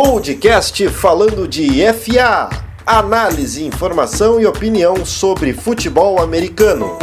Podcast falando de FA. Análise, informação e opinião sobre futebol americano.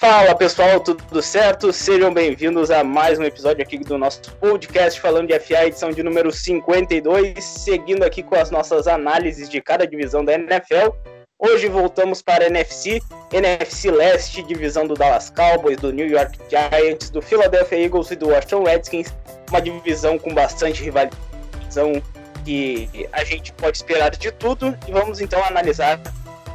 Fala pessoal, tudo certo? Sejam bem-vindos a mais um episódio aqui do nosso podcast falando de FA, edição de número 52, seguindo aqui com as nossas análises de cada divisão da NFL. Hoje voltamos para a NFC, NFC Leste, divisão do Dallas Cowboys, do New York Giants, do Philadelphia Eagles e do Washington Redskins, uma divisão com bastante rivalização que a gente pode esperar de tudo e vamos então analisar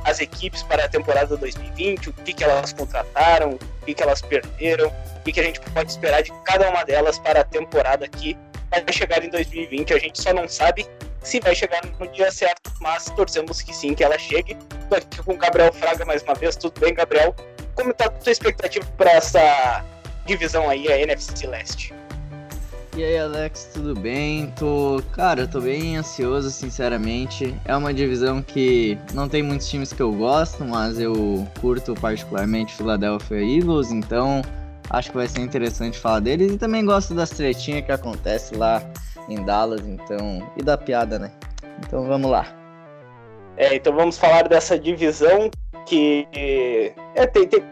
as equipes para a temporada 2020, o que, que elas contrataram, o que, que elas perderam, o que, que a gente pode esperar de cada uma delas para a temporada que vai chegar em 2020. A gente só não sabe se vai chegar no dia certo, mas torcemos que sim, que ela chegue. Estou aqui com o Gabriel Fraga mais uma vez. Tudo bem, Gabriel? Como está a tua expectativa para essa divisão aí, a NFC Leste? E aí, Alex, tudo bem? Tô, cara, tô bem ansioso, sinceramente. É uma divisão que não tem muitos times que eu gosto, mas eu curto particularmente Philadelphia Eagles, então acho que vai ser interessante falar deles e também gosto das tretinhas que acontece lá em Dallas, então, e da piada, né? Então vamos lá. É, então vamos falar dessa divisão que é, tem, tem,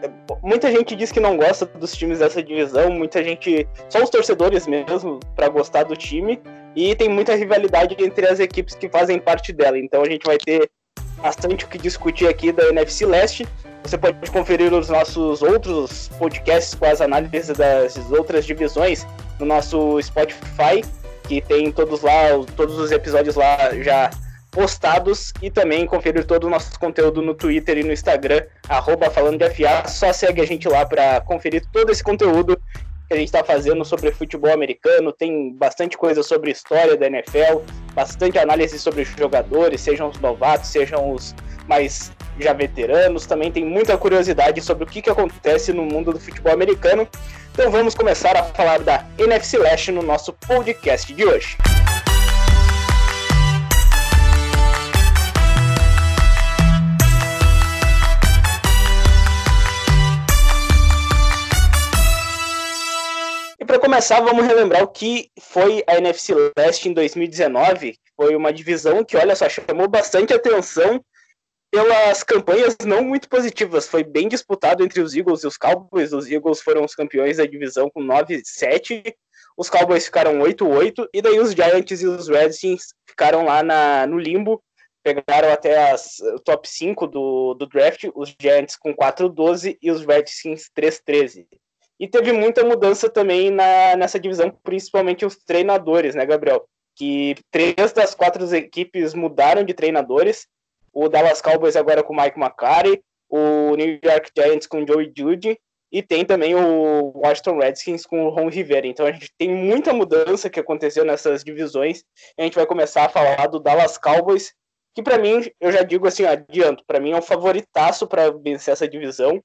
muita gente diz que não gosta dos times dessa divisão, muita gente, só os torcedores mesmo para gostar do time e tem muita rivalidade entre as equipes que fazem parte dela. Então a gente vai ter bastante o que discutir aqui da NFC Leste. Você pode conferir os nossos outros podcasts com as análises das outras divisões no nosso Spotify que tem todos lá, todos os episódios lá já postados e também conferir todo o nosso conteúdo no Twitter e no Instagram, arroba falando de FA. Só segue a gente lá para conferir todo esse conteúdo que a gente está fazendo sobre futebol americano. Tem bastante coisa sobre história da NFL, bastante análise sobre jogadores, sejam os novatos, sejam os mais já veteranos. Também tem muita curiosidade sobre o que, que acontece no mundo do futebol americano. Então vamos começar a falar da NFC Leste no nosso podcast de hoje. E para começar, vamos relembrar o que foi a NFC Leste em 2019. Foi uma divisão que, olha só, chamou bastante atenção pelas campanhas não muito positivas. Foi bem disputado entre os Eagles e os Cowboys. Os Eagles foram os campeões da divisão com 9-7. Os Cowboys ficaram 8-8. E daí os Giants e os Redskins ficaram lá na, no limbo. Pegaram até as top 5 do, do draft. Os Giants com 4-12 e os Redskins 3-13. E teve muita mudança também na, nessa divisão, principalmente os treinadores, né, Gabriel? Que três das quatro equipes mudaram de treinadores o Dallas Cowboys agora com o Mike McCarthy, o New York Giants com o Joey Judy e tem também o Washington Redskins com o Ron Rivera. Então a gente tem muita mudança que aconteceu nessas divisões. a gente vai começar a falar do Dallas Cowboys, que para mim, eu já digo assim, adianto, para mim é um favoritaço para vencer essa divisão.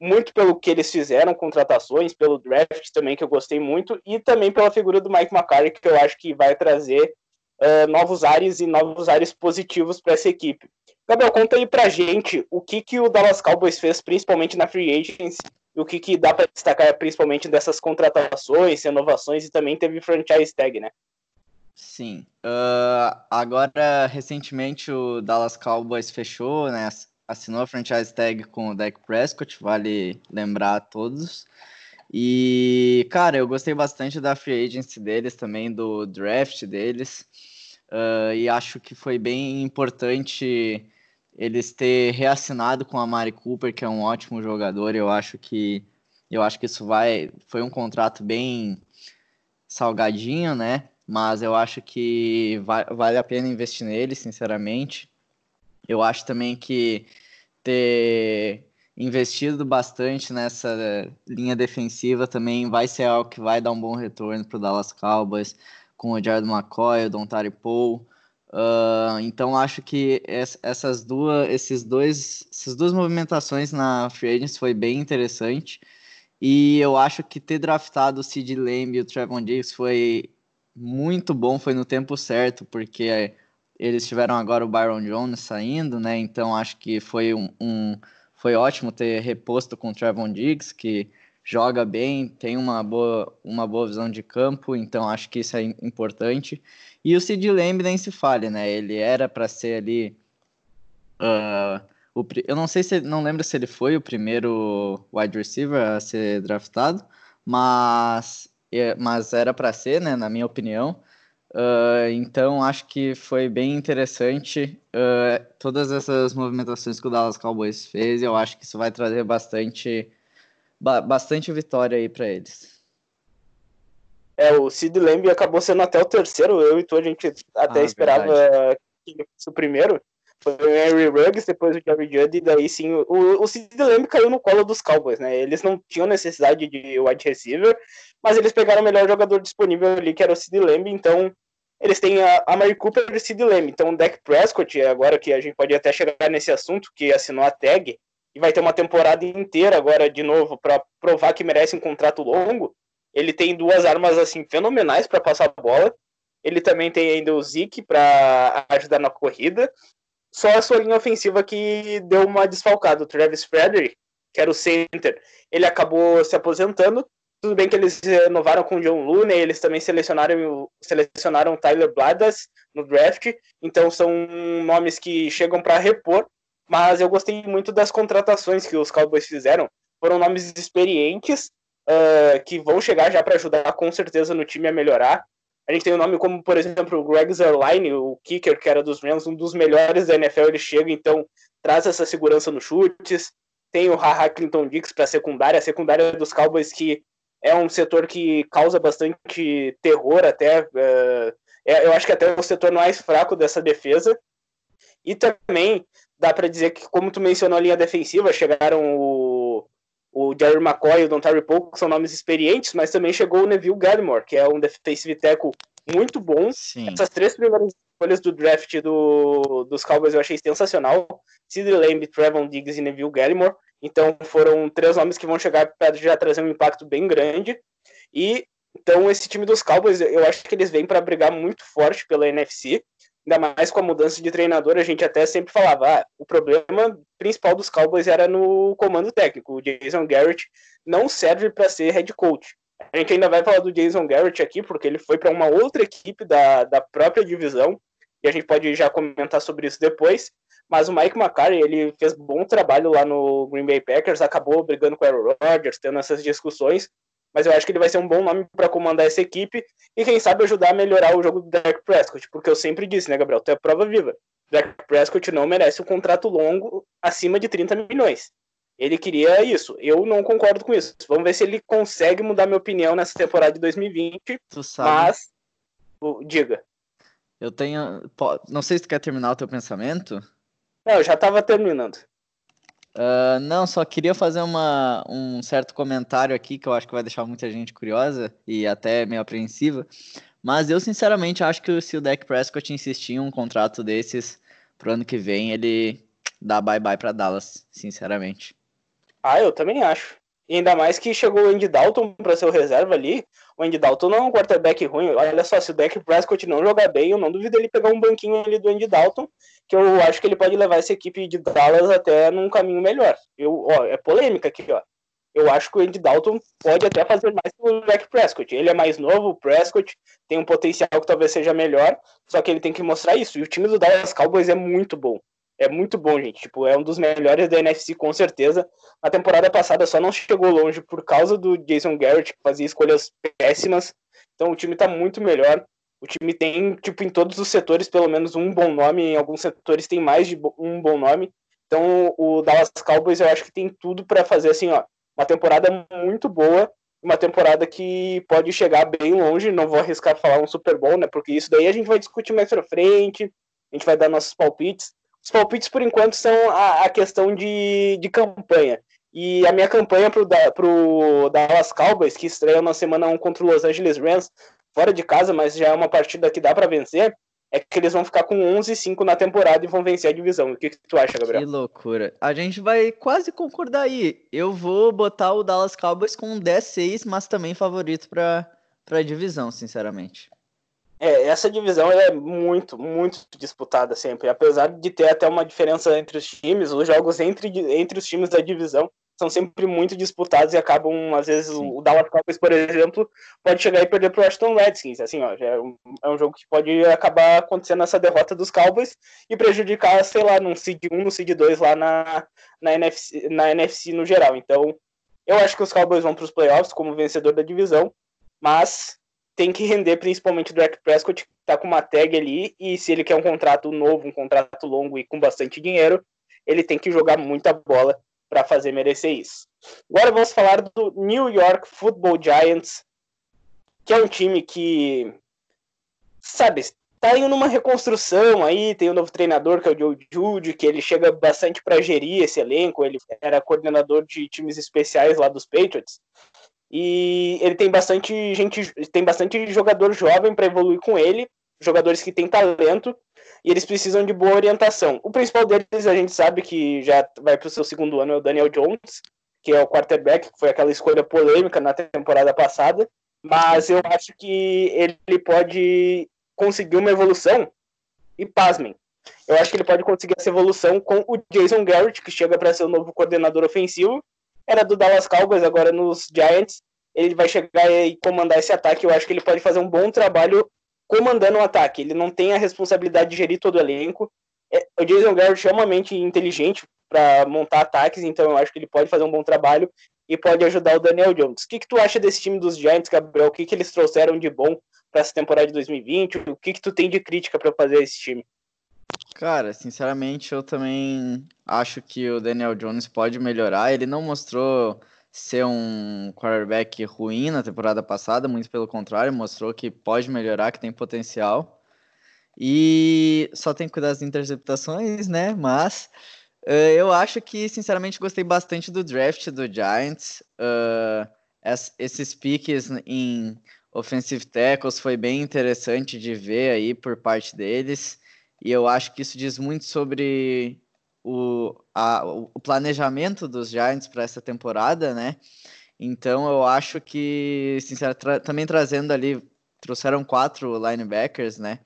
Muito pelo que eles fizeram, contratações, pelo draft também, que eu gostei muito, e também pela figura do Mike McCarthy, que eu acho que vai trazer uh, novos ares e novos ares positivos para essa equipe. Gabriel, conta aí pra gente o que, que o Dallas Cowboys fez, principalmente na Free Agents, e o que, que dá para destacar principalmente dessas contratações, renovações e também teve franchise tag, né? Sim. Uh, agora, recentemente, o Dallas Cowboys fechou, né? Assinou a franchise tag com o Dak Prescott, vale lembrar a todos. E, cara, eu gostei bastante da free agency deles também, do draft deles. Uh, e acho que foi bem importante eles ter reassinado com a Mari Cooper, que é um ótimo jogador. Eu acho que eu acho que isso vai foi um contrato bem salgadinho, né? Mas eu acho que vai, vale a pena investir nele, sinceramente. Eu acho também que ter investido bastante nessa linha defensiva também vai ser algo que vai dar um bom retorno para o Dallas Cowboys, com o Jared McCoy, o Dontari Paul. Uh, então acho que essas duas, esses dois, essas duas movimentações na free agency foi bem interessante. E eu acho que ter draftado o Sid Lamb e o Trevon Diggs foi muito bom, foi no tempo certo, porque eles tiveram agora o Byron Jones saindo, né? Então acho que foi um, um foi ótimo ter reposto com o Trevon Diggs, que joga bem, tem uma boa, uma boa visão de campo, então acho que isso é importante. E o Sid Lamb nem se fale, né? Ele era para ser ali. Uh, o, eu não sei se não lembro se ele foi o primeiro wide receiver a ser draftado, mas, é, mas era para ser, né? Na minha opinião. Uh, então acho que foi bem interessante uh, todas essas movimentações que o Dallas Cowboys fez. Eu acho que isso vai trazer bastante, ba bastante vitória aí para eles. É, o Sid Lamb acabou sendo até o terceiro. Eu e tu, a gente até ah, esperava verdade. que ele fosse o primeiro. Foi o Henry Ruggs, depois o Jerry Judd, e daí sim, o, o Sid Lamb caiu no colo dos Cowboys, né? Eles não tinham necessidade de wide receiver, mas eles pegaram o melhor jogador disponível ali, que era o Sid Lamb, então eles têm a, a Mary Cooper e o Sid Lamb. Então o Dak Prescott, agora que a gente pode até chegar nesse assunto, que assinou a tag, e vai ter uma temporada inteira agora de novo para provar que merece um contrato longo, ele tem duas armas assim fenomenais para passar a bola. Ele também tem ainda o Zeke para ajudar na corrida só a sua linha ofensiva que deu uma desfalcada. O Travis Frederick, que era o center, ele acabou se aposentando. Tudo bem que eles renovaram com o John Looney, eles também selecionaram selecionaram Tyler Bladas no draft, então são nomes que chegam para repor, mas eu gostei muito das contratações que os Cowboys fizeram. Foram nomes experientes, uh, que vão chegar já para ajudar com certeza no time a melhorar. A gente tem um nome como, por exemplo, o Greg Zerline, o kicker, que era dos Rams, um dos melhores da NFL, ele chega, então traz essa segurança nos chutes. Tem o Haha Clinton Dix para secundária, a secundária dos Cowboys, que é um setor que causa bastante terror até. Uh, é, eu acho que até é o setor mais fraco dessa defesa. E também dá para dizer que, como tu mencionou a linha defensiva, chegaram o, o Jerry McCoy e o Don Terry que são nomes experientes, mas também chegou o Neville Gallimore, que é um defensive tackle muito bom. Sim. Essas três primeiras escolhas do draft do, dos Cowboys eu achei sensacional. Sid Lamb, Trevon Diggs e Neville Gallimore. Então foram três nomes que vão chegar para já trazer um impacto bem grande. E então esse time dos Cowboys, eu acho que eles vêm para brigar muito forte pela NFC ainda mais com a mudança de treinador, a gente até sempre falava, ah, o problema principal dos Cowboys era no comando técnico. O Jason Garrett não serve para ser head coach. A gente ainda vai falar do Jason Garrett aqui, porque ele foi para uma outra equipe da, da própria divisão, e a gente pode já comentar sobre isso depois. Mas o Mike McCarthy, ele fez bom trabalho lá no Green Bay Packers, acabou brigando com o Aaron Rodgers, tendo essas discussões, mas eu acho que ele vai ser um bom nome para comandar essa equipe e quem sabe ajudar a melhorar o jogo do Dak Prescott, porque eu sempre disse, né, Gabriel, tu é prova viva. Dak Prescott não merece um contrato longo acima de 30 milhões. Ele queria isso. Eu não concordo com isso. Vamos ver se ele consegue mudar minha opinião nessa temporada de 2020. Tu sabe. Mas diga. Eu tenho, não sei se tu quer terminar o teu pensamento. Não, eu já estava terminando. Uh, não, só queria fazer uma, um certo comentário aqui que eu acho que vai deixar muita gente curiosa e até meio apreensiva. Mas eu, sinceramente, acho que se o Dak Prescott insistir em um contrato desses pro ano que vem, ele dá bye-bye para Dallas, sinceramente. Ah, eu também acho. E ainda mais que chegou o Andy Dalton para ser o reserva ali. O Andy Dalton não é um quarterback ruim. Olha só, se o Dak Prescott não jogar bem, eu não duvido ele pegar um banquinho ali do Andy Dalton, que eu acho que ele pode levar essa equipe de Dallas até num caminho melhor. Eu, ó, é polêmica aqui, ó. Eu acho que o Andy Dalton pode até fazer mais que o Dak Prescott. Ele é mais novo, o Prescott tem um potencial que talvez seja melhor, só que ele tem que mostrar isso. E o time do Dallas Cowboys é muito bom é muito bom, gente. Tipo, é um dos melhores da NFC, com certeza. Na temporada passada só não chegou longe por causa do Jason Garrett, que fazia escolhas péssimas. Então o time tá muito melhor. O time tem, tipo, em todos os setores, pelo menos um bom nome. Em alguns setores tem mais de um bom nome. Então o Dallas Cowboys eu acho que tem tudo para fazer, assim, ó, uma temporada muito boa. Uma temporada que pode chegar bem longe. Não vou arriscar falar um Super Bowl, né? Porque isso daí a gente vai discutir mais pra frente. A gente vai dar nossos palpites os palpites, por enquanto, são a, a questão de, de campanha. E a minha campanha da, pro Dallas Cowboys, que estreia na semana 1 contra o Los Angeles Rams, fora de casa, mas já é uma partida que dá para vencer, é que eles vão ficar com 11 e 5 na temporada e vão vencer a divisão. O que, que tu acha, Gabriel? Que loucura. A gente vai quase concordar aí. Eu vou botar o Dallas Cowboys com 10-6, mas também favorito para a divisão, sinceramente. É, essa divisão é muito, muito disputada sempre. Apesar de ter até uma diferença entre os times, os jogos entre, entre os times da divisão são sempre muito disputados e acabam, às vezes, Sim. o Dallas Cowboys, por exemplo, pode chegar e perder para o Washington Redskins. Assim, ó, é um, é um jogo que pode acabar acontecendo essa derrota dos Cowboys e prejudicar, sei lá, num seed 1, no seed 2 lá na, na, NFC, na NFC no geral. Então, eu acho que os Cowboys vão para os playoffs como vencedor da divisão, mas tem que render principalmente o Dak Prescott, que está com uma tag ali, e se ele quer um contrato novo, um contrato longo e com bastante dinheiro, ele tem que jogar muita bola para fazer merecer isso. Agora vamos falar do New York Football Giants, que é um time que, sabe, está indo numa reconstrução aí, tem um novo treinador que é o Joe Jude, que ele chega bastante para gerir esse elenco, ele era coordenador de times especiais lá dos Patriots. E ele tem bastante gente, tem bastante jogador jovem para evoluir com ele, jogadores que têm talento e eles precisam de boa orientação. O principal deles, a gente sabe que já vai para o seu segundo ano, é o Daniel Jones, que é o quarterback, que foi aquela escolha polêmica na temporada passada, mas eu acho que ele pode conseguir uma evolução, e pasmem, eu acho que ele pode conseguir essa evolução com o Jason Garrett, que chega para ser o novo coordenador ofensivo, era do Dallas Cowboys, agora nos Giants, ele vai chegar e comandar esse ataque, eu acho que ele pode fazer um bom trabalho comandando o ataque. Ele não tem a responsabilidade de gerir todo o elenco. É, o Jason Garrett é extremamente inteligente para montar ataques, então eu acho que ele pode fazer um bom trabalho e pode ajudar o Daniel Jones. O que, que tu acha desse time dos Giants, Gabriel? O que, que eles trouxeram de bom para essa temporada de 2020? O que, que tu tem de crítica para fazer esse time? Cara, sinceramente, eu também acho que o Daniel Jones pode melhorar. Ele não mostrou ser um quarterback ruim na temporada passada, muito pelo contrário, mostrou que pode melhorar, que tem potencial. E só tem que cuidar das interceptações, né? Mas uh, eu acho que, sinceramente, gostei bastante do draft do Giants. Uh, esses piques em offensive tackles foi bem interessante de ver aí por parte deles. E eu acho que isso diz muito sobre o, a, o planejamento dos Giants para essa temporada, né? Então eu acho que, sinceramente, tra também trazendo ali, trouxeram quatro linebackers, né?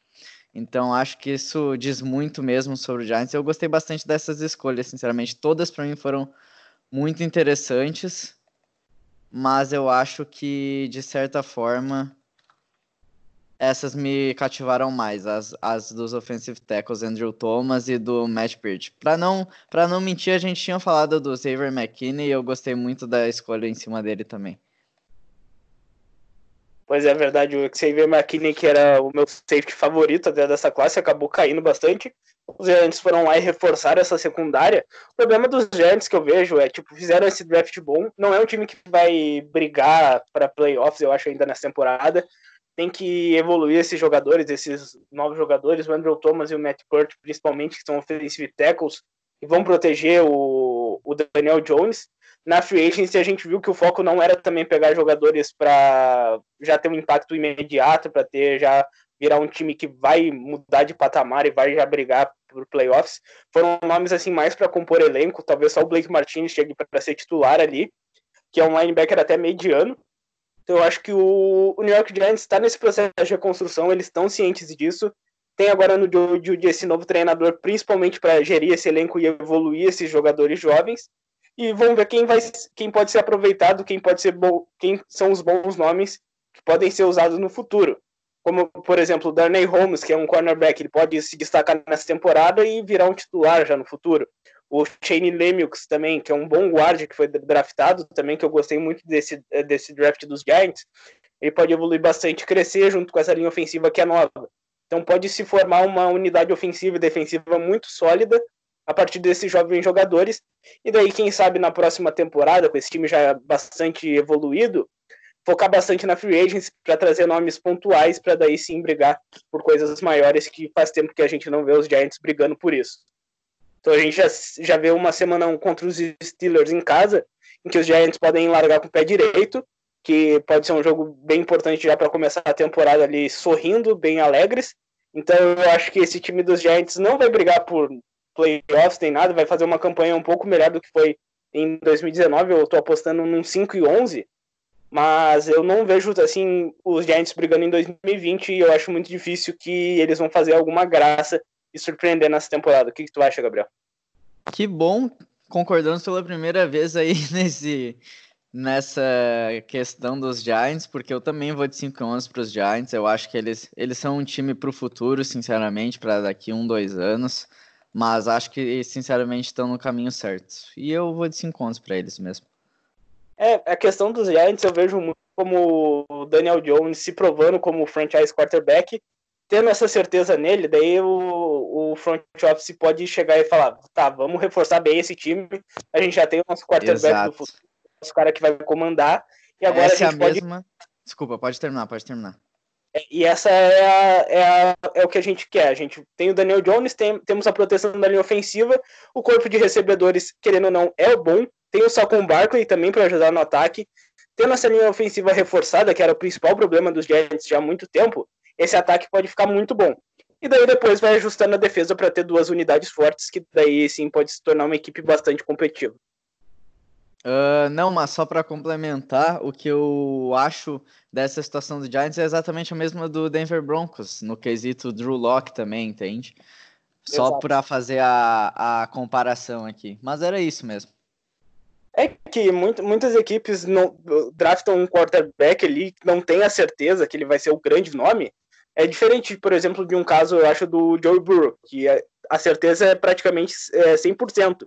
Então acho que isso diz muito mesmo sobre o Giants. Eu gostei bastante dessas escolhas, sinceramente. Todas para mim foram muito interessantes, mas eu acho que de certa forma essas me cativaram mais, as, as dos offensive tackles Andrew Thomas e do Matt Peart. Para não, para não mentir, a gente tinha falado do Xavier McKinney e eu gostei muito da escolha em cima dele também. Pois é, verdade, o Xavier McKinney, que era o meu safety favorito até dessa classe, acabou caindo bastante. Os Giants foram lá e reforçaram essa secundária. O problema dos Giants que eu vejo é, tipo, fizeram esse draft bom. Não é um time que vai brigar para playoffs, eu acho, ainda nessa temporada tem que evoluir esses jogadores, esses novos jogadores, o Andrew Thomas e o Matt Kurt, principalmente, que são offensive tackles, e vão proteger o, o Daniel Jones. Na free agency, a gente viu que o foco não era também pegar jogadores para já ter um impacto imediato, para ter já virar um time que vai mudar de patamar e vai já brigar por playoffs. Foram nomes assim mais para compor elenco, talvez só o Blake Martinez chegue para ser titular ali, que é um linebacker até mediano, então eu acho que o, o New York Giants está nesse processo de reconstrução, eles estão cientes disso. Tem agora no Judy esse novo treinador, principalmente para gerir esse elenco e evoluir esses jogadores jovens. E vamos ver quem vai, quem pode ser aproveitado, quem pode ser bom, quem são os bons nomes que podem ser usados no futuro. Como, por exemplo, o Darnay Holmes, que é um cornerback, ele pode se destacar nessa temporada e virar um titular já no futuro. O Shane Lemieux também, que é um bom guarda que foi draftado também, que eu gostei muito desse, desse draft dos Giants. Ele pode evoluir bastante, crescer junto com essa linha ofensiva que é nova. Então pode se formar uma unidade ofensiva e defensiva muito sólida a partir desses jovens jogadores. E daí, quem sabe, na próxima temporada, com esse time já bastante evoluído, focar bastante na free agents para trazer nomes pontuais para daí sim brigar por coisas maiores que faz tempo que a gente não vê os Giants brigando por isso. Então a gente já, já vê uma semana contra os Steelers em casa, em que os Giants podem largar com o pé direito, que pode ser um jogo bem importante já para começar a temporada ali sorrindo, bem alegres. Então eu acho que esse time dos Giants não vai brigar por playoffs nem nada, vai fazer uma campanha um pouco melhor do que foi em 2019. Eu estou apostando num 5 e 11, mas eu não vejo assim os Giants brigando em 2020 e eu acho muito difícil que eles vão fazer alguma graça e surpreender nessa temporada. O que, que tu acha, Gabriel? Que bom concordamos pela primeira vez aí nesse, nessa questão dos Giants, porque eu também vou de 5 11 para os Giants. Eu acho que eles, eles são um time para o futuro, sinceramente, para daqui um, dois anos. Mas acho que, sinceramente, estão no caminho certo. E eu vou de 5 11 para eles mesmo. É, a questão dos Giants eu vejo muito como o Daniel Jones se provando como franchise quarterback tendo essa certeza nele, daí o, o front office pode chegar e falar, tá, vamos reforçar bem esse time, a gente já tem o nosso quarterback Exato. do futuro, nosso cara que vai comandar, e agora essa a gente é a pode... Mesma... Desculpa, pode terminar, pode terminar. É, e essa é, a, é, a, é, o que a gente quer. A gente tem o Daniel Jones, tem, temos a proteção da linha ofensiva, o corpo de recebedores, querendo ou não, é o bom. Tem o Saquon Barkley também para ajudar no ataque. Tendo essa linha ofensiva reforçada, que era o principal problema dos Giants já há muito tempo, esse ataque pode ficar muito bom. E daí depois vai ajustando a defesa para ter duas unidades fortes, que daí sim pode se tornar uma equipe bastante competitiva. Uh, não, mas só para complementar, o que eu acho dessa situação do Giants é exatamente a mesma do Denver Broncos, no quesito Drew Locke também, entende? Só para fazer a, a comparação aqui. Mas era isso mesmo. É que muito, muitas equipes não draftam um quarterback ali não tem a certeza que ele vai ser o grande nome, é diferente, por exemplo, de um caso, eu acho, do Joe Burrow, que é, a certeza é praticamente é, 100%,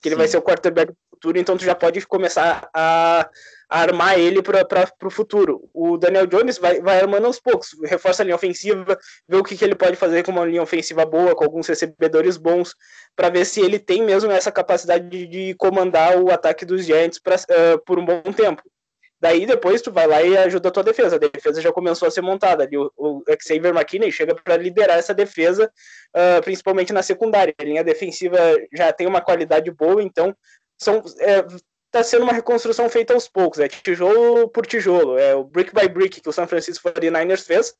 que ele Sim. vai ser o quarterback do futuro, então tu já pode começar a, a armar ele para o futuro. O Daniel Jones vai, vai armando aos poucos, reforça a linha ofensiva, vê o que, que ele pode fazer com uma linha ofensiva boa, com alguns recebedores bons, para ver se ele tem mesmo essa capacidade de, de comandar o ataque dos Giants pra, uh, por um bom tempo. Daí depois tu vai lá e ajuda a tua defesa. A defesa já começou a ser montada. Ali, o, o Xavier McKinney chega para liderar essa defesa, uh, principalmente na secundária. A linha defensiva já tem uma qualidade boa, então são, é, tá sendo uma reconstrução feita aos poucos. É tijolo por tijolo. É o brick by brick que o San Francisco 49ers fez.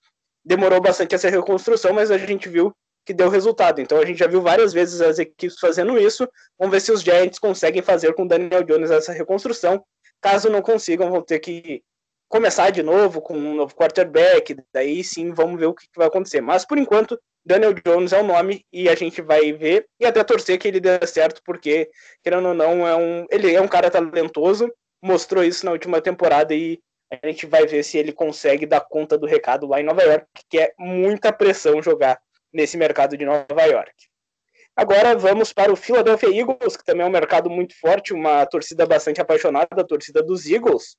Demorou bastante essa reconstrução, mas a gente viu que deu resultado. Então a gente já viu várias vezes as equipes fazendo isso. Vamos ver se os Giants conseguem fazer com o Daniel Jones essa reconstrução. Caso não consigam, vão ter que começar de novo com um novo quarterback. Daí sim, vamos ver o que vai acontecer. Mas por enquanto, Daniel Jones é o nome e a gente vai ver e até torcer que ele dê certo, porque, querendo ou não, é um, ele é um cara talentoso, mostrou isso na última temporada e a gente vai ver se ele consegue dar conta do recado lá em Nova York, que é muita pressão jogar nesse mercado de Nova York. Agora vamos para o Philadelphia Eagles, que também é um mercado muito forte, uma torcida bastante apaixonada, a torcida dos Eagles.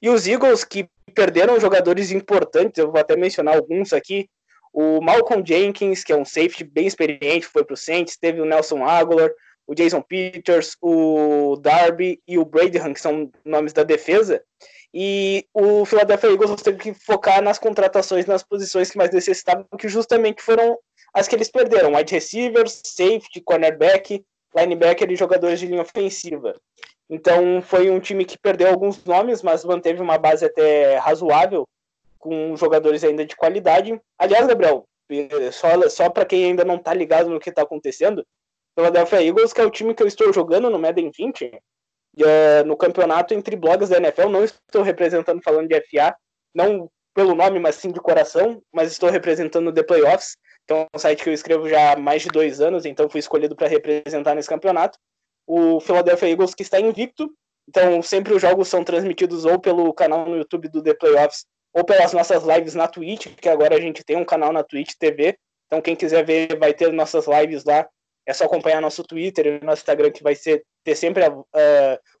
E os Eagles que perderam jogadores importantes, eu vou até mencionar alguns aqui. O Malcolm Jenkins, que é um safety bem experiente, foi para o Saints. Teve o Nelson Aguilar, o Jason Peters, o Darby e o Bradyham, que são nomes da defesa. E o Philadelphia Eagles teve que focar nas contratações, nas posições que mais necessitavam, que justamente foram as que eles perderam: wide receivers, safety, cornerback, linebacker e jogadores de linha ofensiva. Então foi um time que perdeu alguns nomes, mas manteve uma base até razoável, com jogadores ainda de qualidade. Aliás, Gabriel, só, só para quem ainda não está ligado no que está acontecendo, Philadelphia Eagles, que é o time que eu estou jogando no Madden 20, uh, no campeonato entre blogs da NFL, não estou representando falando de FA, não pelo nome, mas sim de coração, mas estou representando The Playoffs. Então, é um site que eu escrevo já há mais de dois anos, então fui escolhido para representar nesse campeonato. O Philadelphia Eagles, que está invicto, então sempre os jogos são transmitidos ou pelo canal no YouTube do The Playoffs, ou pelas nossas lives na Twitch, que agora a gente tem um canal na Twitch TV. Então, quem quiser ver, vai ter nossas lives lá. É só acompanhar nosso Twitter e nosso Instagram, que vai ser, ter sempre uh,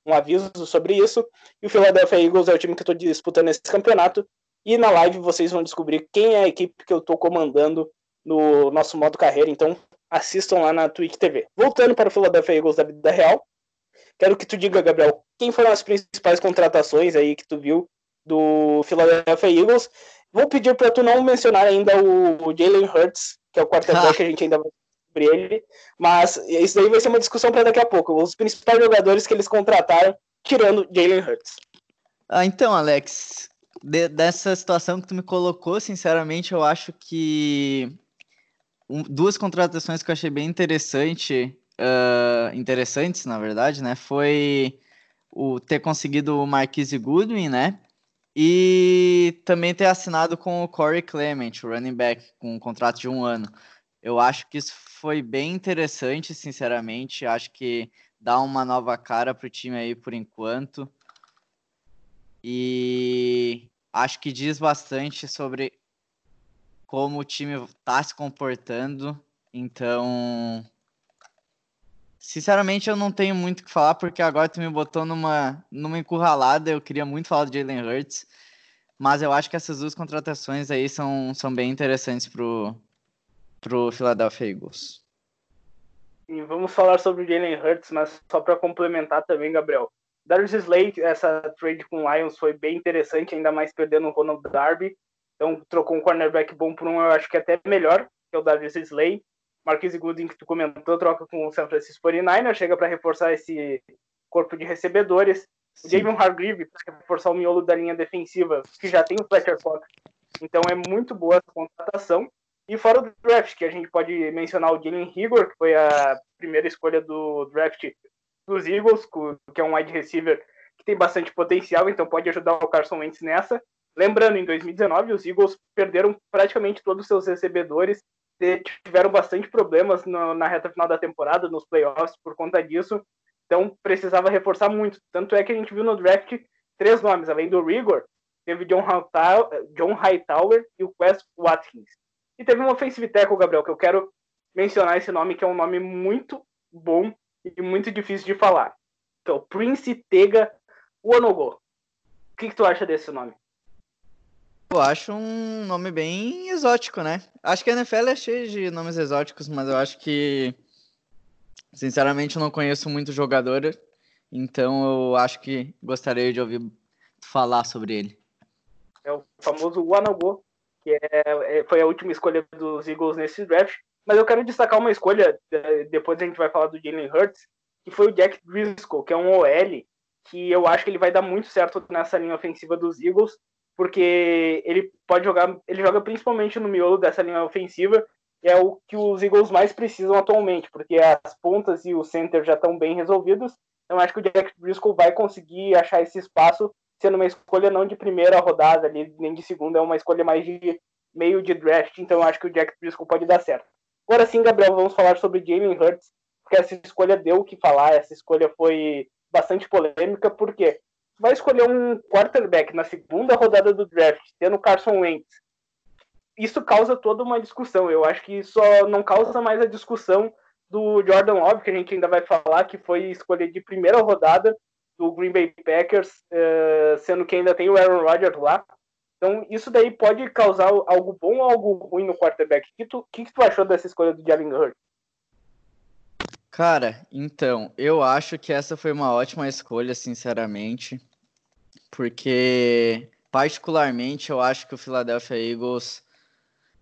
um aviso sobre isso. E o Philadelphia Eagles é o time que eu estou disputando esse campeonato. E na live vocês vão descobrir quem é a equipe que eu estou comandando no nosso modo carreira, então assistam lá na Twitch TV. Voltando para o Philadelphia Eagles da vida real, quero que tu diga, Gabriel, quem foram as principais contratações aí que tu viu do Philadelphia Eagles? Vou pedir para tu não mencionar ainda o, Jalen Hurts, que é o quarterback, a gente ainda vai sobre ele, mas isso daí vai ser uma discussão para daqui a pouco. Os principais jogadores que eles contrataram, tirando Jalen Hurts. Ah, então, Alex, de, dessa situação que tu me colocou, sinceramente, eu acho que um, duas contratações que eu achei bem interessante, uh, interessantes, na verdade, né? Foi o ter conseguido o Marquise Goodwin, né? E também ter assinado com o Corey Clement, o running back, com um contrato de um ano. Eu acho que isso foi bem interessante, sinceramente. Acho que dar uma nova cara pro time aí por enquanto. E acho que diz bastante sobre como o time está se comportando. Então, sinceramente, eu não tenho muito o que falar, porque agora tu me botou numa, numa encurralada. Eu queria muito falar do Jalen Hurts, mas eu acho que essas duas contratações aí são, são bem interessantes pro, pro Philadelphia Eagles. E vamos falar sobre o Jalen Hurts, mas só para complementar também, Gabriel. Darius Slay, essa trade com o Lions foi bem interessante, ainda mais perdendo o Ronald Darby. Então trocou um cornerback bom por um, eu acho que até melhor, que é o Darius Slay. Marquise Gooding, que tu comentou, troca com o San Francisco 49ers, chega para reforçar esse corpo de recebedores. O Javion Hargreave, para reforçar o miolo da linha defensiva, que já tem o Fletcher Fox. Então é muito boa essa contratação. E fora do draft, que a gente pode mencionar o Jalen Rigor, que foi a primeira escolha do draft dos Eagles, que é um wide receiver que tem bastante potencial, então pode ajudar o Carson Wentz nessa. Lembrando, em 2019, os Eagles perderam praticamente todos os seus recebedores, tiveram bastante problemas na reta final da temporada, nos playoffs, por conta disso. Então precisava reforçar muito. Tanto é que a gente viu no draft três nomes, além do Rigor, teve John Hightower, John Hightower e o Quest Watkins. E teve um offensive tackle, Gabriel, que eu quero mencionar esse nome, que é um nome muito bom e muito difícil de falar. Que é o Prince Tega Wonogo. O que, que tu acha desse nome? Eu acho um nome bem exótico, né? Acho que a NFL é cheia de nomes exóticos, mas eu acho que, sinceramente, eu não conheço muito jogador, então eu acho que gostaria de ouvir falar sobre ele. É o famoso Wanogo, que é, é, foi a última escolha dos Eagles nesse draft. Mas eu quero destacar uma escolha, é, depois a gente vai falar do Jalen Hurts, que foi o Jack Driscoll, que é um OL, que eu acho que ele vai dar muito certo nessa linha ofensiva dos Eagles, porque ele pode jogar, ele joga principalmente no miolo dessa linha ofensiva, é o que os Eagles mais precisam atualmente, porque as pontas e o center já estão bem resolvidos. Então acho que o Jack Driscoll vai conseguir achar esse espaço sendo uma escolha não de primeira rodada ali, nem de segunda, é uma escolha mais de meio de draft, então acho que o Jack Driscoll pode dar certo. Agora sim, Gabriel, vamos falar sobre Jalen Hurts, porque essa escolha deu o que falar, essa escolha foi bastante polêmica, porque vai escolher um quarterback na segunda rodada do draft, tendo Carson Wentz. Isso causa toda uma discussão. Eu acho que só não causa mais a discussão do Jordan Love, que a gente ainda vai falar, que foi escolha de primeira rodada do Green Bay Packers, uh, sendo que ainda tem o Aaron Rodgers lá. Então, isso daí pode causar algo bom ou algo ruim no quarterback. O que tu, que, que tu achou dessa escolha do Jalen Hurts? Cara, então, eu acho que essa foi uma ótima escolha, sinceramente, porque, particularmente, eu acho que o Philadelphia Eagles.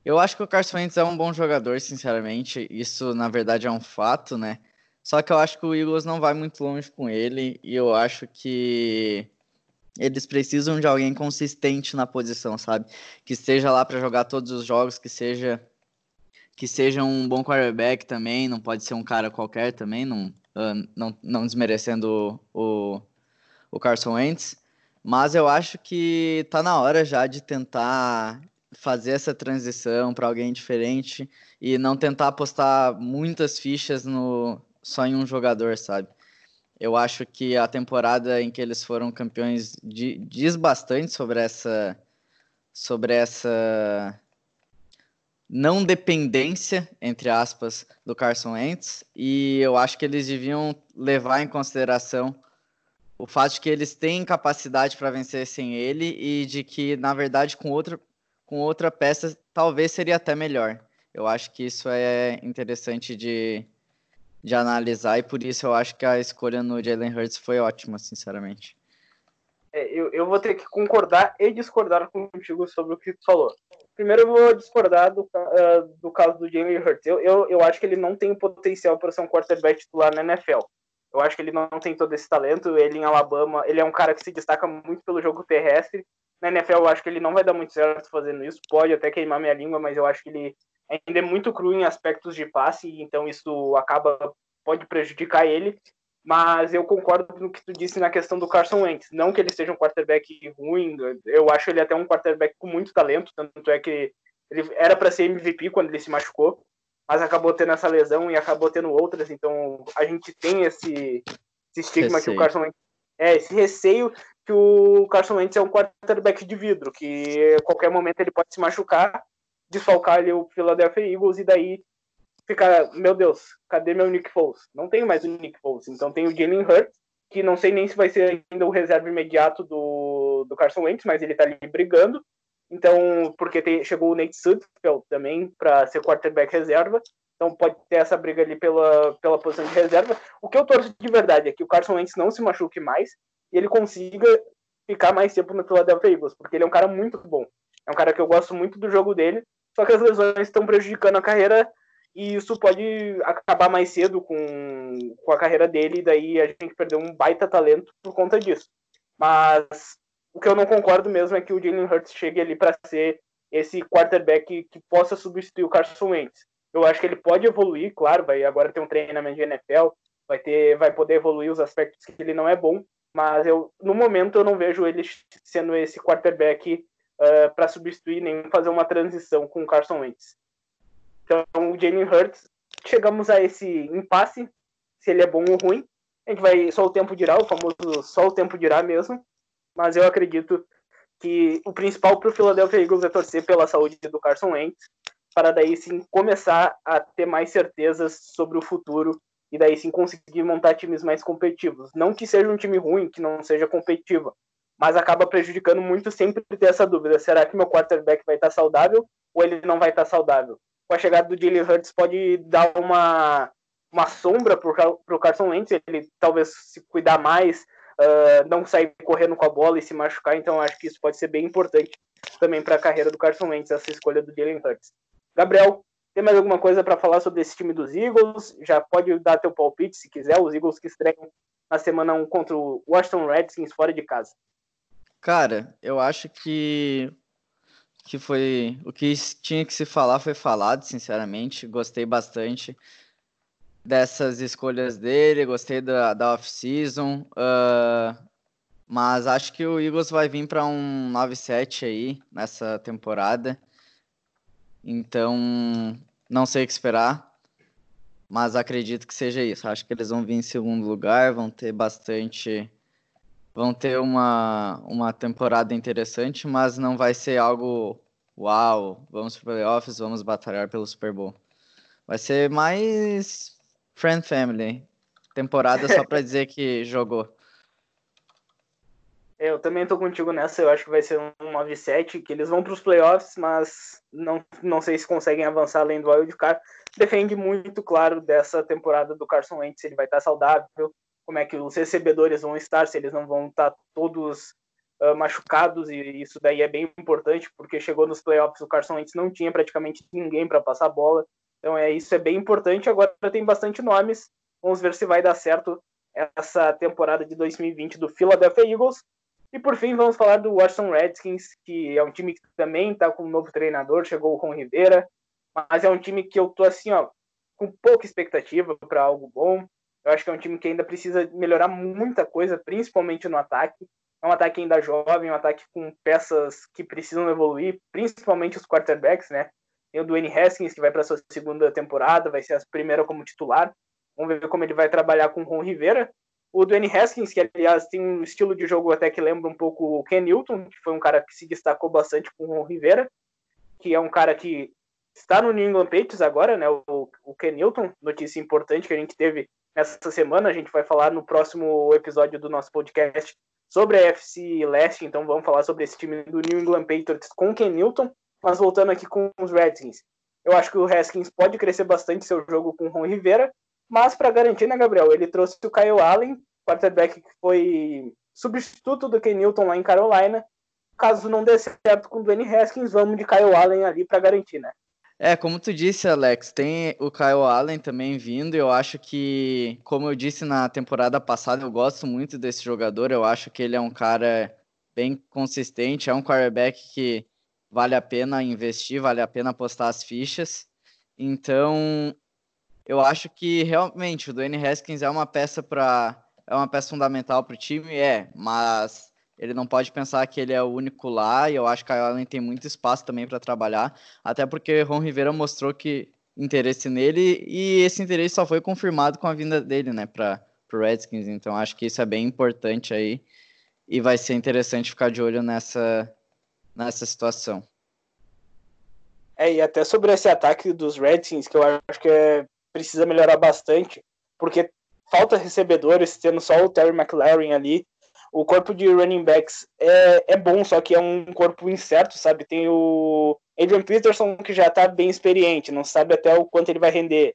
Eu acho que o Carson Wentz é um bom jogador, sinceramente. Isso, na verdade, é um fato, né? Só que eu acho que o Eagles não vai muito longe com ele e eu acho que eles precisam de alguém consistente na posição, sabe? Que esteja lá para jogar todos os jogos, que seja que seja um bom quarterback também, não pode ser um cara qualquer também, não, uh, não, não desmerecendo o, o Carson Wentz, mas eu acho que tá na hora já de tentar fazer essa transição para alguém diferente e não tentar apostar muitas fichas no, só em um jogador, sabe? Eu acho que a temporada em que eles foram campeões diz bastante sobre essa sobre essa não dependência, entre aspas, do Carson Wentz, e eu acho que eles deviam levar em consideração o fato de que eles têm capacidade para vencer sem ele e de que, na verdade, com outra, com outra peça, talvez seria até melhor. Eu acho que isso é interessante de, de analisar e por isso eu acho que a escolha no Jalen Hurts foi ótima, sinceramente. É, eu, eu vou ter que concordar e discordar contigo sobre o que tu falou. Primeiro eu vou discordar do, uh, do caso do Jalen Hurts. Eu, eu, acho que ele não tem potencial para ser um quarterback titular na NFL. Eu acho que ele não tem todo esse talento. Ele em Alabama, ele é um cara que se destaca muito pelo jogo terrestre. Na NFL eu acho que ele não vai dar muito certo fazendo isso. Pode até queimar minha língua, mas eu acho que ele ainda é muito cru em aspectos de passe, então isso acaba pode prejudicar ele. Mas eu concordo no que tu disse na questão do Carson Wentz. Não que ele seja um quarterback ruim, eu acho ele até um quarterback com muito talento, tanto é que ele era para ser MVP quando ele se machucou. mas acabou tendo essa lesão e acabou tendo outras, então a gente tem esse, esse estigma receio. que o Carson Wentz é esse receio que o Carson Wentz é um quarterback de vidro, que a qualquer momento ele pode se machucar, desfalcar ali o Philadelphia Eagles e daí ficar, meu Deus, cadê meu Nick Foles? Não tenho mais o Nick Foles, então tem o Jalen Hurts, que não sei nem se vai ser ainda o reserva imediato do, do Carson Wentz, mas ele tá ali brigando. Então, porque tem, chegou o Nate Sudfeld também para ser quarterback reserva. Então pode ter essa briga ali pela, pela posição de reserva. O que eu torço de verdade é que o Carson Wentz não se machuque mais e ele consiga ficar mais tempo no Philadelphia Eagles, porque ele é um cara muito bom. É um cara que eu gosto muito do jogo dele, só que as lesões estão prejudicando a carreira e isso pode acabar mais cedo com, com a carreira dele, e daí a gente perdeu um baita talento por conta disso. Mas o que eu não concordo mesmo é que o Jalen Hurts chegue ali para ser esse quarterback que possa substituir o Carson Wentz. Eu acho que ele pode evoluir, claro, vai agora ter um treinamento de NFL, vai ter, vai poder evoluir os aspectos que ele não é bom, mas eu no momento eu não vejo ele sendo esse quarterback uh, eh, para substituir nem fazer uma transição com o Carson Wentz. Então, o Jalen Hurts, chegamos a esse impasse, se ele é bom ou ruim. A gente vai só o tempo dirá, o famoso só o tempo dirá mesmo. Mas eu acredito que o principal para o Philadelphia Eagles é torcer pela saúde do Carson Wentz, para daí sim começar a ter mais certezas sobre o futuro e daí sim conseguir montar times mais competitivos. Não que seja um time ruim, que não seja competitivo, mas acaba prejudicando muito sempre ter essa dúvida: será que meu quarterback vai estar saudável ou ele não vai estar saudável? Com a chegada do Jalen Hurts pode dar uma, uma sombra para o Carson Wentz, ele talvez se cuidar mais, uh, não sair correndo com a bola e se machucar, então acho que isso pode ser bem importante também para a carreira do Carson Wentz, essa escolha do Jalen Hurts. Gabriel, tem mais alguma coisa para falar sobre esse time dos Eagles? Já pode dar teu palpite se quiser, os Eagles que estreiam na semana 1 contra o Washington Redskins fora de casa. Cara, eu acho que que foi o que tinha que se falar foi falado, sinceramente. Gostei bastante dessas escolhas dele, gostei da, da off-season. Uh, mas acho que o Eagles vai vir para um 9-7 aí nessa temporada. Então, não sei o que esperar, mas acredito que seja isso. Acho que eles vão vir em segundo lugar, vão ter bastante. Vão ter uma, uma temporada interessante, mas não vai ser algo uau, vamos para playoffs, vamos batalhar pelo Super Bowl. Vai ser mais Friend Family. Temporada só para dizer que jogou. Eu também tô contigo nessa, eu acho que vai ser um 9-7, que eles vão para os playoffs, mas não, não sei se conseguem avançar além do wild card. Defende muito, claro, dessa temporada do Carson Wentz, se ele vai estar saudável, como é que os recebedores vão estar, se eles não vão estar todos uh, machucados, e isso daí é bem importante, porque chegou nos playoffs, o Carson Wentz não tinha praticamente ninguém para passar a bola, então é isso é bem importante. Agora tem bastante nomes, vamos ver se vai dar certo essa temporada de 2020 do Philadelphia Eagles, e por fim, vamos falar do Washington Redskins, que é um time que também está com um novo treinador, chegou o Ron Rivera, mas é um time que eu tô assim, ó, com pouca expectativa para algo bom. Eu acho que é um time que ainda precisa melhorar muita coisa, principalmente no ataque. É um ataque ainda jovem, um ataque com peças que precisam evoluir, principalmente os quarterbacks, né? Tem o Dwayne Haskins, que vai para sua segunda temporada, vai ser a primeira como titular. Vamos ver como ele vai trabalhar com o Ron Rivera. O Dwayne Haskins, que aliás tem um estilo de jogo até que lembra um pouco o Ken Newton, que foi um cara que se destacou bastante com o Rivera, que é um cara que está no New England Patriots agora, né? O, o Ken Newton, notícia importante que a gente teve nessa semana. A gente vai falar no próximo episódio do nosso podcast sobre a FC Leste, então vamos falar sobre esse time do New England Patriots com Ken Newton. Mas voltando aqui com os Redskins, eu acho que o Haskins pode crescer bastante seu jogo com o Ron Rivera, mas para garantir, né, Gabriel? Ele trouxe o Kyle Allen, quarterback que foi substituto do Ken Newton lá em Carolina. Caso não dê certo com o Dwayne Haskins, vamos de Kyle Allen ali para garantir, né? É, como tu disse, Alex, tem o Kyle Allen também vindo. Eu acho que, como eu disse na temporada passada, eu gosto muito desse jogador. Eu acho que ele é um cara bem consistente, é um quarterback que vale a pena investir, vale a pena apostar as fichas. Então, eu acho que realmente o Dwayne Haskins é uma peça para é uma peça fundamental para o time, é, mas ele não pode pensar que ele é o único lá, e eu acho que a Allen tem muito espaço também para trabalhar, até porque Ron Rivera mostrou que interesse nele e esse interesse só foi confirmado com a vinda dele, né, para o Redskins. Então acho que isso é bem importante aí e vai ser interessante ficar de olho nessa, nessa situação. É, e até sobre esse ataque dos Redskins, que eu acho que é, precisa melhorar bastante, porque falta recebedores, tendo só o Terry McLaren ali. O corpo de running backs é, é bom, só que é um corpo incerto, sabe? Tem o Adrian Peterson, que já tá bem experiente, não sabe até o quanto ele vai render.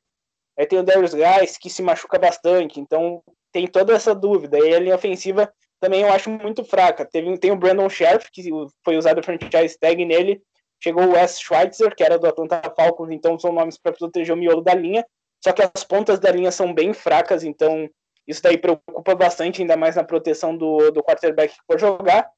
Aí tem o Darius Guys, que se machuca bastante, então tem toda essa dúvida. E a linha ofensiva também eu acho muito fraca. Teve, tem o Brandon Scherf, que foi usado a franchise tag nele. Chegou o Wes Schweitzer, que era do Atlanta Falcons, então são nomes para proteger o miolo da linha. Só que as pontas da linha são bem fracas, então isso daí preocupa bastante, ainda mais na proteção do, do quarterback que jogar.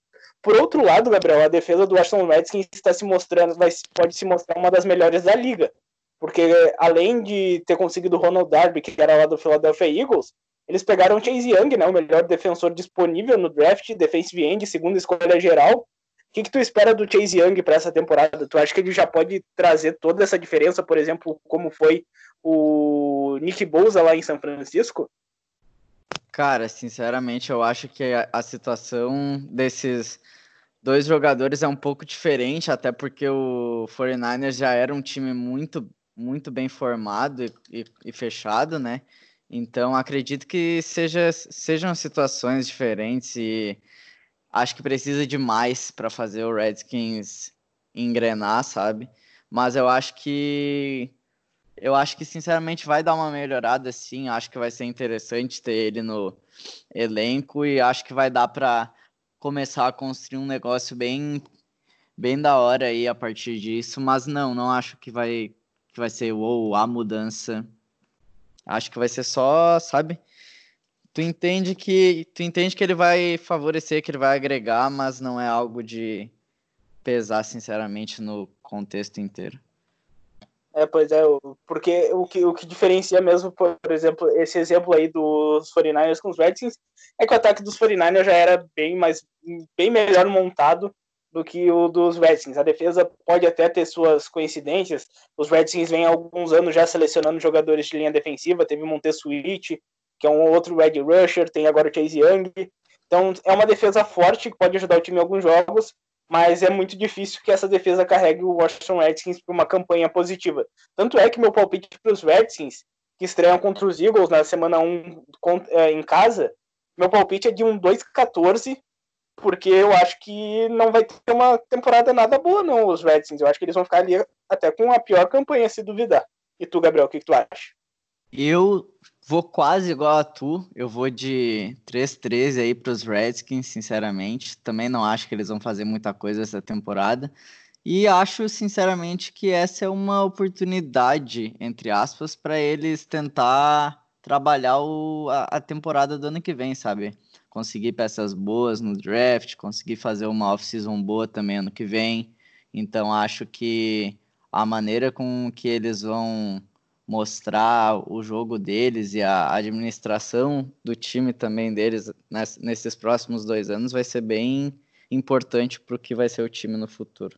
Por outro lado, Gabriel, a defesa do Washington Redskins está se mostrando, vai, pode se mostrar uma das melhores da liga. Porque além de ter conseguido Ronald Darby, que era lá do Philadelphia Eagles, eles pegaram Chase Young, né, o melhor defensor disponível no draft, defensive end, segunda escolha geral. O que, que tu espera do Chase Young para essa temporada? Tu acha que ele já pode trazer toda essa diferença, por exemplo, como foi o Nick Bosa lá em São Francisco? Cara, sinceramente, eu acho que a, situação desses dois jogadores é um pouco diferente, até porque o 49ers já era um time muito, muito bem formado e, e, e fechado, né? Então, acredito que seja, sejam situações diferentes e acho que precisa de mais para fazer o Redskins engrenar, sabe? Mas eu acho que eu acho que, sinceramente, vai dar uma melhorada, sim. Acho que vai ser interessante ter ele no elenco e acho que vai dar para começar a construir um negócio bem, bem da hora aí a partir disso. Mas não, não acho que vai, que vai ser ou a mudança. Acho que vai ser só, sabe? Tu entende que tu entende que ele vai favorecer, que ele vai agregar, mas não é algo de pesar, sinceramente, no contexto inteiro. É, pois é, porque o que, o que diferencia mesmo, por exemplo, esse exemplo aí dos 49ers com os Redskins, é que o ataque dos 49ers já era bem, mais, bem melhor montado do que o dos Redskins. A defesa pode até ter suas coincidências. Os Redskins vêm há alguns anos já selecionando jogadores de linha defensiva. Teve o Montesuit, que é um outro Red Rusher, tem agora o Chase Young. Então é uma defesa forte que pode ajudar o time em alguns jogos, mas é muito difícil que essa defesa carregue o Washington Redskins para uma campanha positiva. Tanto é que meu palpite para os Redskins, que estreiam contra os Eagles na semana 1 é, em casa, meu palpite é de um 2-14, porque eu acho que não vai ter uma temporada nada boa, não, os Redskins. Eu acho que eles vão ficar ali até com a pior campanha, se duvidar. E tu, Gabriel, o que, que tu acha? Eu Vou quase igual a tu. Eu vou de 3-13 aí para os Redskins, sinceramente. Também não acho que eles vão fazer muita coisa essa temporada. E acho, sinceramente, que essa é uma oportunidade, entre aspas, para eles tentar trabalhar o, a, a, temporada do ano que vem, sabe? Conseguir peças boas no draft, conseguir fazer uma off-season boa também ano que vem. Então, acho que a maneira com que eles vão mostrar o jogo deles e a administração do time também deles nesses próximos dois anos vai ser bem importante para o que vai ser o time no futuro.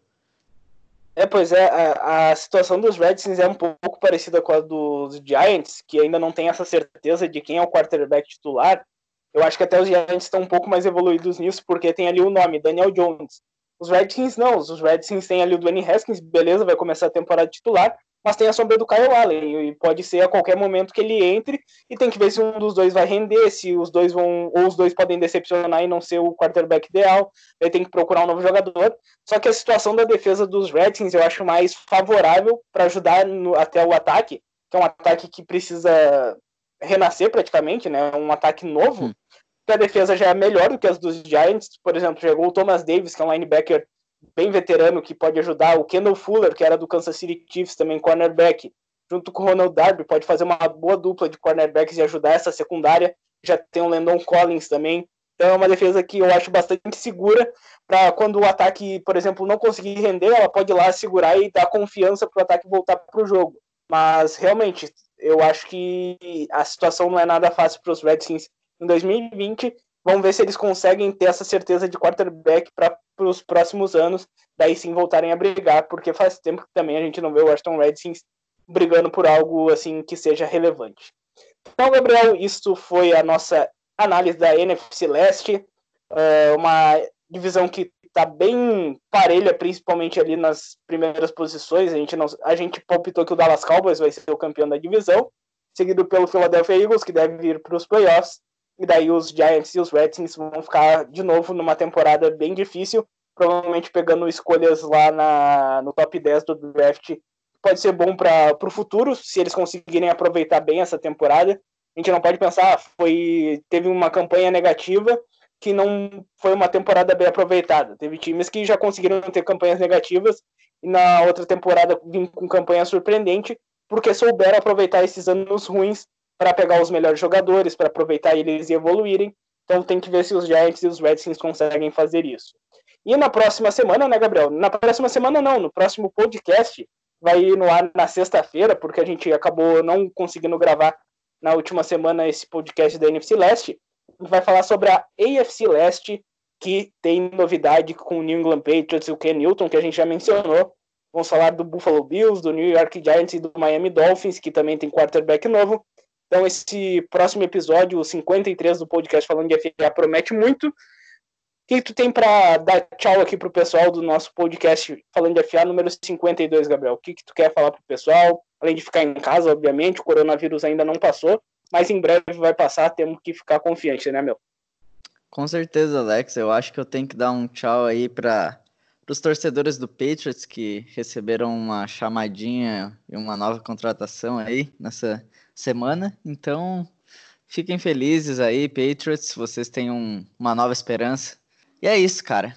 É, pois é, a, a, situação dos Redskins é um pouco parecida com a dos Giants, que ainda não tem essa certeza de quem é o quarterback titular. Eu acho que até os Giants estão um pouco mais evoluídos nisso, porque tem ali o nome, Daniel Jones. Os Redskins não, os Redskins têm ali o Dwayne Haskins, beleza, vai começar a temporada titular, mas tem a sombra do Kyle Allen, e pode ser a qualquer momento que ele entre, e tem que ver se um dos dois vai render, se os dois vão, ou os dois podem decepcionar e não ser o quarterback ideal, aí tem que procurar um novo jogador. Só que a situação da defesa dos Redskins eu acho mais favorável para ajudar no, até o ataque, que é um ataque que precisa renascer praticamente, né? Um ataque novo. Hum. Que a defesa já é melhor do que as dos Giants, por exemplo, chegou o Thomas Davis, que é um linebacker bem veterano que pode ajudar, o Kendall Fuller, que era do Kansas City Chiefs, também cornerback, junto com o Ronald Darby, pode fazer uma boa dupla de cornerbacks e ajudar essa secundária. Já tem o Landon Collins também. Então é uma defesa que eu acho bastante segura para quando o ataque, por exemplo, não conseguir render, ela pode ir lá segurar e dar confiança para o ataque voltar para o jogo. Mas realmente, eu acho que a situação não é nada fácil para os Redskins em 2020 Vamos ver se eles conseguem ter essa certeza de quarterback para os próximos anos, daí sim voltarem a brigar, porque faz tempo que também a gente não vê o Washington Redskins brigando por algo assim que seja relevante. Então, Gabriel, isso foi a nossa análise da NFC Leste, é uma divisão que está bem parelha, principalmente ali nas primeiras posições. A gente, não, a gente palpitou que o Dallas Cowboys vai ser o campeão da divisão, seguido pelo Philadelphia Eagles, que deve vir para os playoffs, e daí os Giants e os Redskins vão ficar de novo numa temporada bem difícil, provavelmente pegando escolhas lá na, no top 10 do draft. Pode ser bom para o futuro, se eles conseguirem aproveitar bem essa temporada. A gente não pode pensar, ah, foi teve uma campanha negativa, que não foi uma temporada bem aproveitada. Teve times que já conseguiram ter campanhas negativas e na outra temporada vim com campanha surpreendente, porque souberam aproveitar esses anos ruins para pegar os melhores jogadores, para aproveitar eles e evoluírem. Então tem que ver se os Giants e os Redskins conseguem fazer isso. E na próxima semana, né, Gabriel? Na próxima semana não, no próximo podcast vai ir no ar na sexta-feira, porque a gente acabou não conseguindo gravar na última semana esse podcast da NFC Leste vai falar sobre a AFC Leste, que tem novidade com o New England Patriots e o Ken Newton, que a gente já mencionou. Vamos falar do Buffalo Bills, do New York Giants e do Miami Dolphins, que também tem quarterback novo. Então, esse próximo episódio, o 53 do podcast falando de FA, promete muito. O que tu tem para dar tchau aqui pro pessoal do nosso podcast falando de FA número 52, Gabriel? O que, que tu quer falar pro pessoal? Além de ficar em casa, obviamente, o coronavírus ainda não passou mas em breve vai passar, temos que ficar confiante, né, meu? Com certeza, Alex. Eu acho que eu tenho que dar um tchau aí para os torcedores do Patriots que receberam uma chamadinha e uma nova contratação aí nessa semana. Então, fiquem felizes aí, Patriots. Vocês têm um, uma nova esperança. E é isso, cara.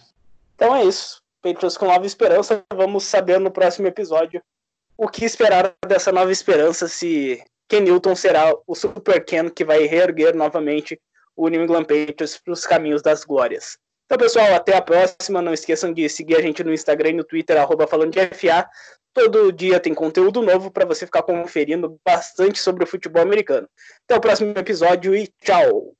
Então é isso. Patriots com nova esperança. Vamos saber no próximo episódio o que esperar dessa nova esperança, se Ken Newton será o Super Ken que vai reerguer novamente o New England Patriots para os caminhos das glórias. Então, pessoal, até a próxima. Não esqueçam de seguir a gente no Instagram e no Twitter, arroba falando de FA. Todo dia tem conteúdo novo para você ficar conferindo bastante sobre o futebol americano. Até o próximo episódio e tchau!